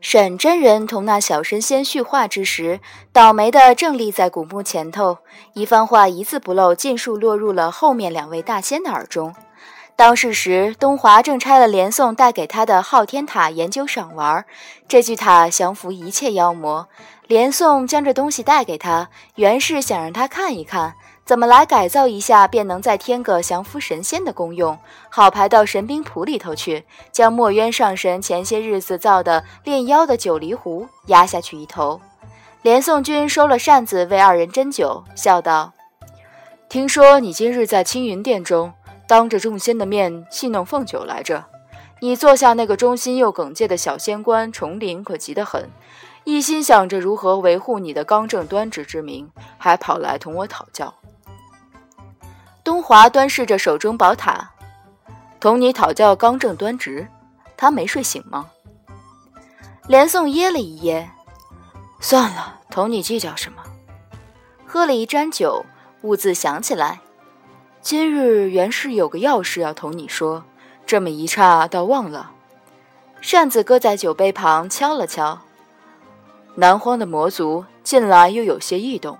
沈真人同那小神仙叙话之时，倒霉的正立在古墓前头，一番话一字不漏，尽数落入了后面两位大仙的耳中。当世时，东华正拆了连宋带给他的昊天塔研究赏玩。这具塔降服一切妖魔。连宋将这东西带给他，原是想让他看一看，怎么来改造一下，便能再添个降服神仙的功用，好排到神兵谱里头去，将墨渊上神前些日子造的炼妖的九离壶压下去一头。连宋君收了扇子为二人斟酒，笑道：“听说你今日在青云殿中。”当着众仙的面戏弄凤九来着，你坐下那个忠心又耿介的小仙官重林可急得很，一心想着如何维护你的刚正端直之名，还跑来同我讨教。东华端视着手中宝塔，同你讨教刚正端直，他没睡醒吗？连宋噎了一噎，算了，同你计较什么？喝了一盏酒，兀自想起来。今日原是有个要事要同你说，这么一刹倒忘了。扇子搁在酒杯旁，敲了敲。南荒的魔族近来又有些异动。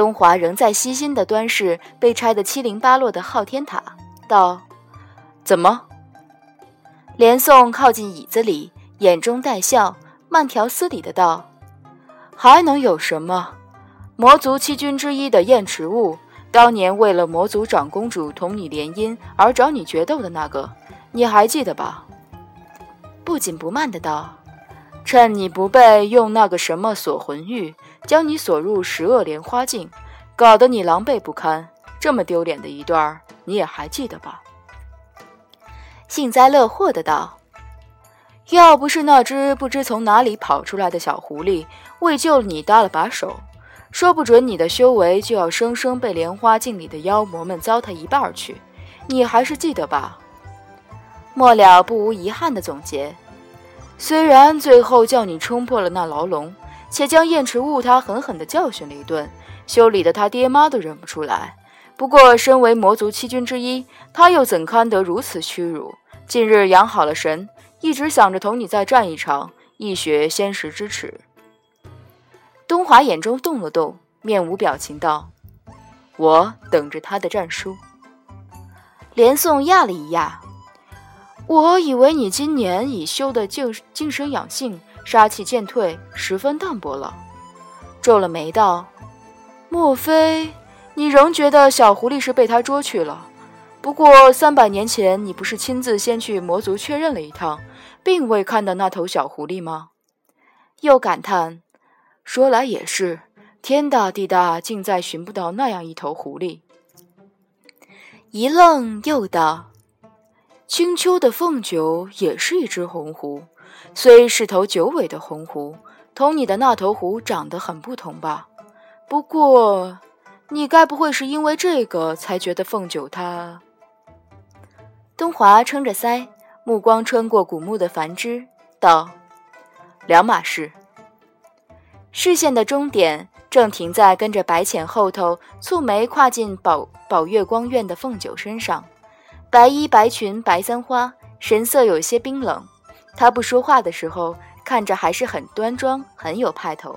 东华仍在悉心地端视被拆得七零八落的昊天塔，道：“怎么？”连宋靠近椅子里，眼中带笑，慢条斯理的道：“还能有什么？魔族七君之一的燕池雾。”当年为了魔族长公主同你联姻而找你决斗的那个，你还记得吧？不紧不慢的道：“趁你不备，用那个什么锁魂玉将你锁入十恶莲花境，搞得你狼狈不堪。这么丢脸的一段，你也还记得吧？”幸灾乐祸的道：“要不是那只不知从哪里跑出来的小狐狸为救你搭了把手。”说不准你的修为就要生生被莲花境里的妖魔们糟蹋一半去，你还是记得吧？末了不无遗憾的总结。虽然最后叫你冲破了那牢笼，且将燕池雾他狠狠地教训了一顿，修理的他爹妈都认不出来。不过身为魔族七君之一，他又怎堪得如此屈辱？近日养好了神，一直想着同你再战一场，一雪先时之耻。东华眼中动了动，面无表情道：“我等着他的战书。”连宋讶了一讶：“我以为你今年已修得静静神养性，杀气渐退，十分淡薄了。”皱了眉道：“莫非你仍觉得小狐狸是被他捉去了？不过三百年前，你不是亲自先去魔族确认了一趟，并未看到那头小狐狸吗？”又感叹。说来也是，天大地大，竟再寻不到那样一头狐狸。一愣，又道：“青丘的凤九也是一只红狐，虽是头九尾的红狐，同你的那头狐长得很不同吧？不过，你该不会是因为这个才觉得凤九他……”东华撑着腮，目光穿过古墓的繁枝，道：“两码事。”视线的终点正停在跟着白浅后头蹙眉跨进宝宝月光院的凤九身上，白衣白裙白簪花，神色有些冰冷。他不说话的时候，看着还是很端庄，很有派头。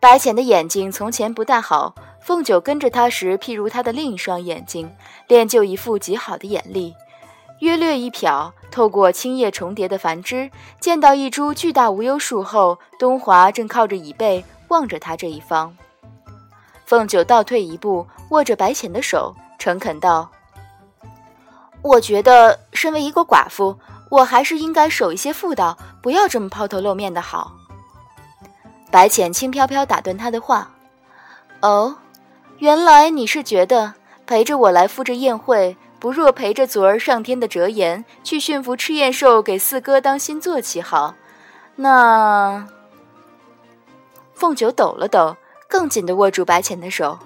白浅的眼睛从前不大好，凤九跟着他时，譬如他的另一双眼睛，练就一副极好的眼力。约略一瞟，透过青叶重叠的繁枝，见到一株巨大无忧树后，东华正靠着椅背望着他这一方。凤九倒退一步，握着白浅的手，诚恳道：“我觉得，身为一个寡妇，我还是应该守一些妇道，不要这么抛头露面的好。”白浅轻飘飘打断他的话：“哦，原来你是觉得陪着我来赴这宴会。”不若陪着昨儿上天的折颜去驯服赤焰兽，给四哥当新坐骑好。那凤九抖了抖，更紧地握住白浅的手。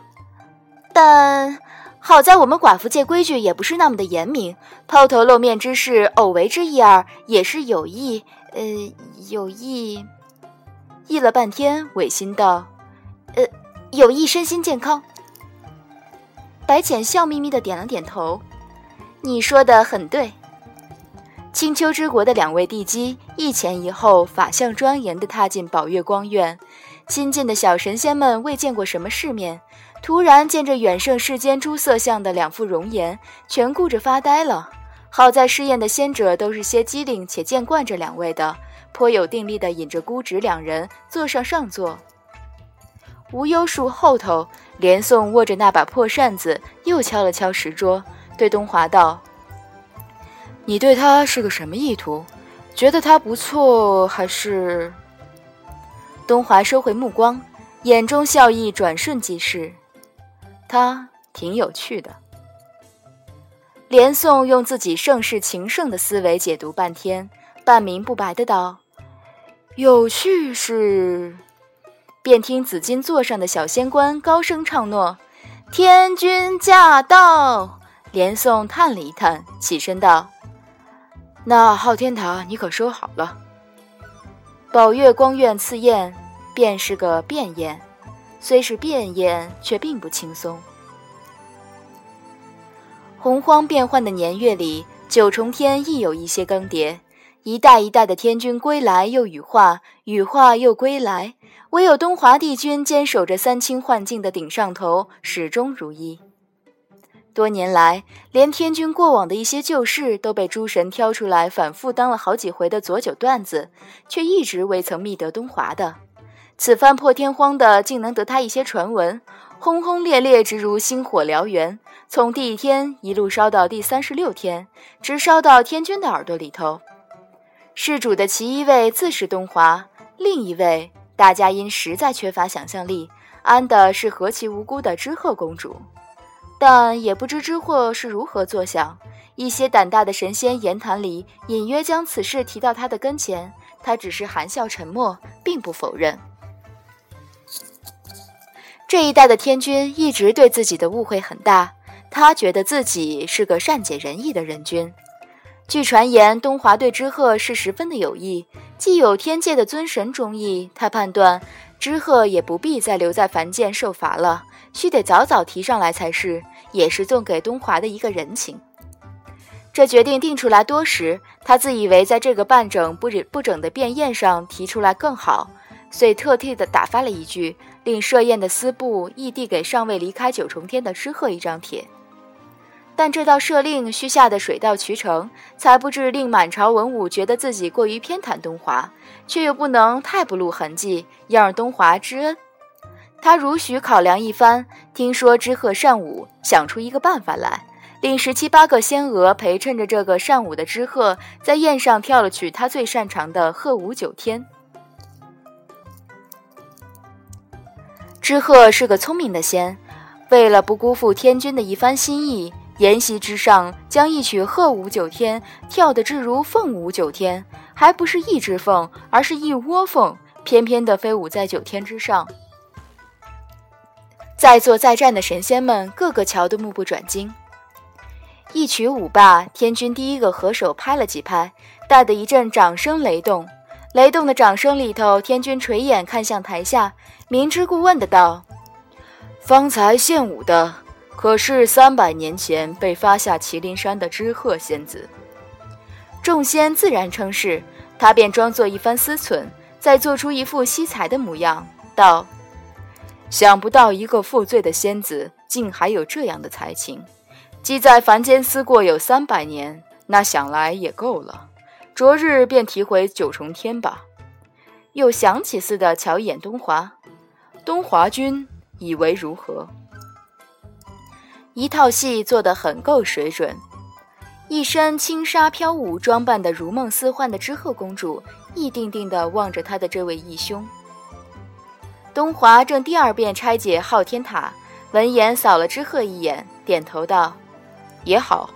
但好在我们寡妇界规矩也不是那么的严明，抛头露面之事，偶为之一二，也是有意。呃，有意。议了半天，违心道：“呃，有益身心健康。”白浅笑眯眯的点了点头。你说的很对。青丘之国的两位帝姬一前一后，法相庄严地踏进宝月光院。新进的小神仙们未见过什么世面，突然见着远胜世间诸色相的两副容颜，全顾着发呆了。好在试验的仙者都是些机灵且见惯这两位的，颇有定力的引着姑侄两人坐上上座。无忧树后头，连宋握着那把破扇子，又敲了敲石桌，对东华道。你对他是个什么意图？觉得他不错，还是？东华收回目光，眼中笑意转瞬即逝。他挺有趣的。连宋用自己盛世情圣的思维解读半天，半明不白的道：“有趣是。”便听紫金座上的小仙官高声唱诺：“天君驾到！”连宋叹了一叹，起身道。那昊天塔你可收好了。宝月光院赐宴，便是个便宴，虽是便宴，却并不轻松。洪荒变幻的年月里，九重天亦有一些更迭，一代一代的天君归来又羽化，羽化又归来，唯有东华帝君坚守着三清幻境的顶上头，始终如一。多年来，连天君过往的一些旧事都被诸神挑出来，反复当了好几回的佐酒段子，却一直未曾觅得东华的。此番破天荒的，竟能得他一些传闻，轰轰烈烈，直如星火燎原，从第一天一路烧到第三十六天，直烧到天君的耳朵里头。事主的其一位自是东华，另一位大家因实在缺乏想象力，安的是何其无辜的知鹤公主。但也不知知货是如何作想。一些胆大的神仙言谈里隐约将此事提到他的跟前，他只是含笑沉默，并不否认。这一代的天君一直对自己的误会很大，他觉得自己是个善解人意的人君。据传言，东华对知鹤是十分的有意，既有天界的尊神中意，他判断知鹤也不必再留在凡间受罚了。须得早早提上来才是，也是送给东华的一个人情。这决定定出来多时，他自以为在这个半整不整不整的变宴上提出来更好，遂特地的打发了一句，令设宴的司部亦递给尚未离开九重天的知鹤一张帖。但这道设令须下的水到渠成，才不至令满朝文武觉得自己过于偏袒东华，却又不能太不露痕迹，要让东华知恩。他如许考量一番，听说知鹤善舞，想出一个办法来，令十七八个仙娥陪衬着这个善舞的知鹤，在宴上跳了曲他最擅长的鹤舞九天。知鹤是个聪明的仙，为了不辜负天君的一番心意，筵席之上将一曲鹤舞九天跳得至如凤舞九天，还不是一只凤，而是一窝凤，翩翩地飞舞在九天之上。在座在战的神仙们个个瞧得目不转睛。一曲舞罢，天君第一个合手拍了几拍，带得一阵掌声雷动。雷动的掌声里头，天君垂眼看向台下，明知故问的道：“方才献舞的，可是三百年前被发下麒麟山的知鹤仙子？”众仙自然称是，他便装作一番思忖，再做出一副惜才的模样，道。想不到一个负罪的仙子，竟还有这样的才情。既在凡间思过有三百年，那想来也够了。昨日便提回九重天吧。又想起似的瞧一眼东华，东华君以为如何？一套戏做得很够水准。一身轻纱飘舞、装扮得如梦似幻的知鹤公主，一定定地望着她的这位义兄。东华正第二遍拆解昊天塔，闻言扫了知鹤一眼，点头道：“也好。”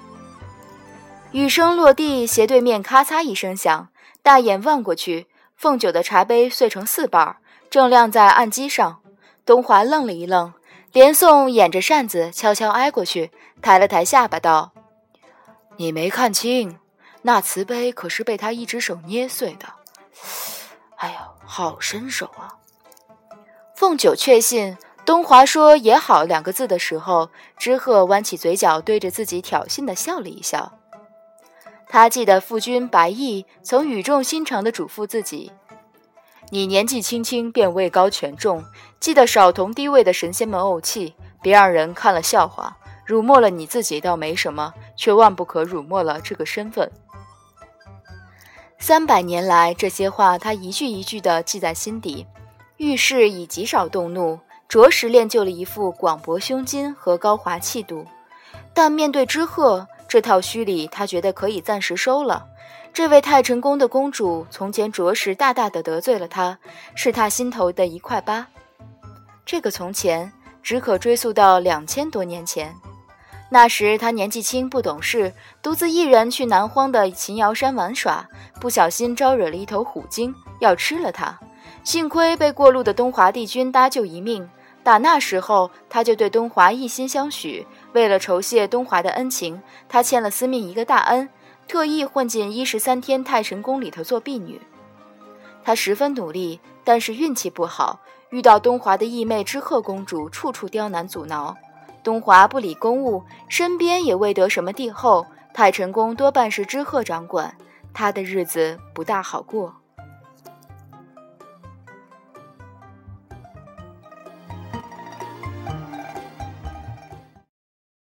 雨声落地，斜对面咔嚓一声响，大眼望过去，凤九的茶杯碎成四瓣，正晾在案几上。东华愣了一愣，连宋掩着扇子悄悄挨过去，抬了抬下巴道：“你没看清，那瓷杯可是被他一只手捏碎的。哎呦，好身手啊！”凤九确信东华说“也好”两个字的时候，知鹤弯起嘴角，对着自己挑衅地笑了一笑。他记得父君白毅曾语重心长地嘱咐自己：“你年纪轻轻便位高权重，记得少同低位的神仙们怄气，别让人看了笑话。辱没了你自己倒没什么，却万不可辱没了这个身份。”三百年来，这些话他一句一句地记在心底，遇事已极少动怒，着实练就了一副广博胸襟和高华气度。但面对之鹤。这套虚礼，他觉得可以暂时收了。这位太晨宫的公主从前着实大大的得罪了他，是他心头的一块疤。这个从前只可追溯到两千多年前，那时他年纪轻不懂事，独自一人去南荒的秦瑶山玩耍，不小心招惹了一头虎鲸，要吃了他。幸亏被过路的东华帝君搭救一命。打那时候，他就对东华一心相许。为了酬谢东华的恩情，他欠了司命一个大恩，特意混进一十三天太神宫里头做婢女。他十分努力，但是运气不好，遇到东华的义妹知鹤公主，处处刁难阻挠。东华不理公务，身边也未得什么帝后，太晨宫多半是知鹤掌管，他的日子不大好过。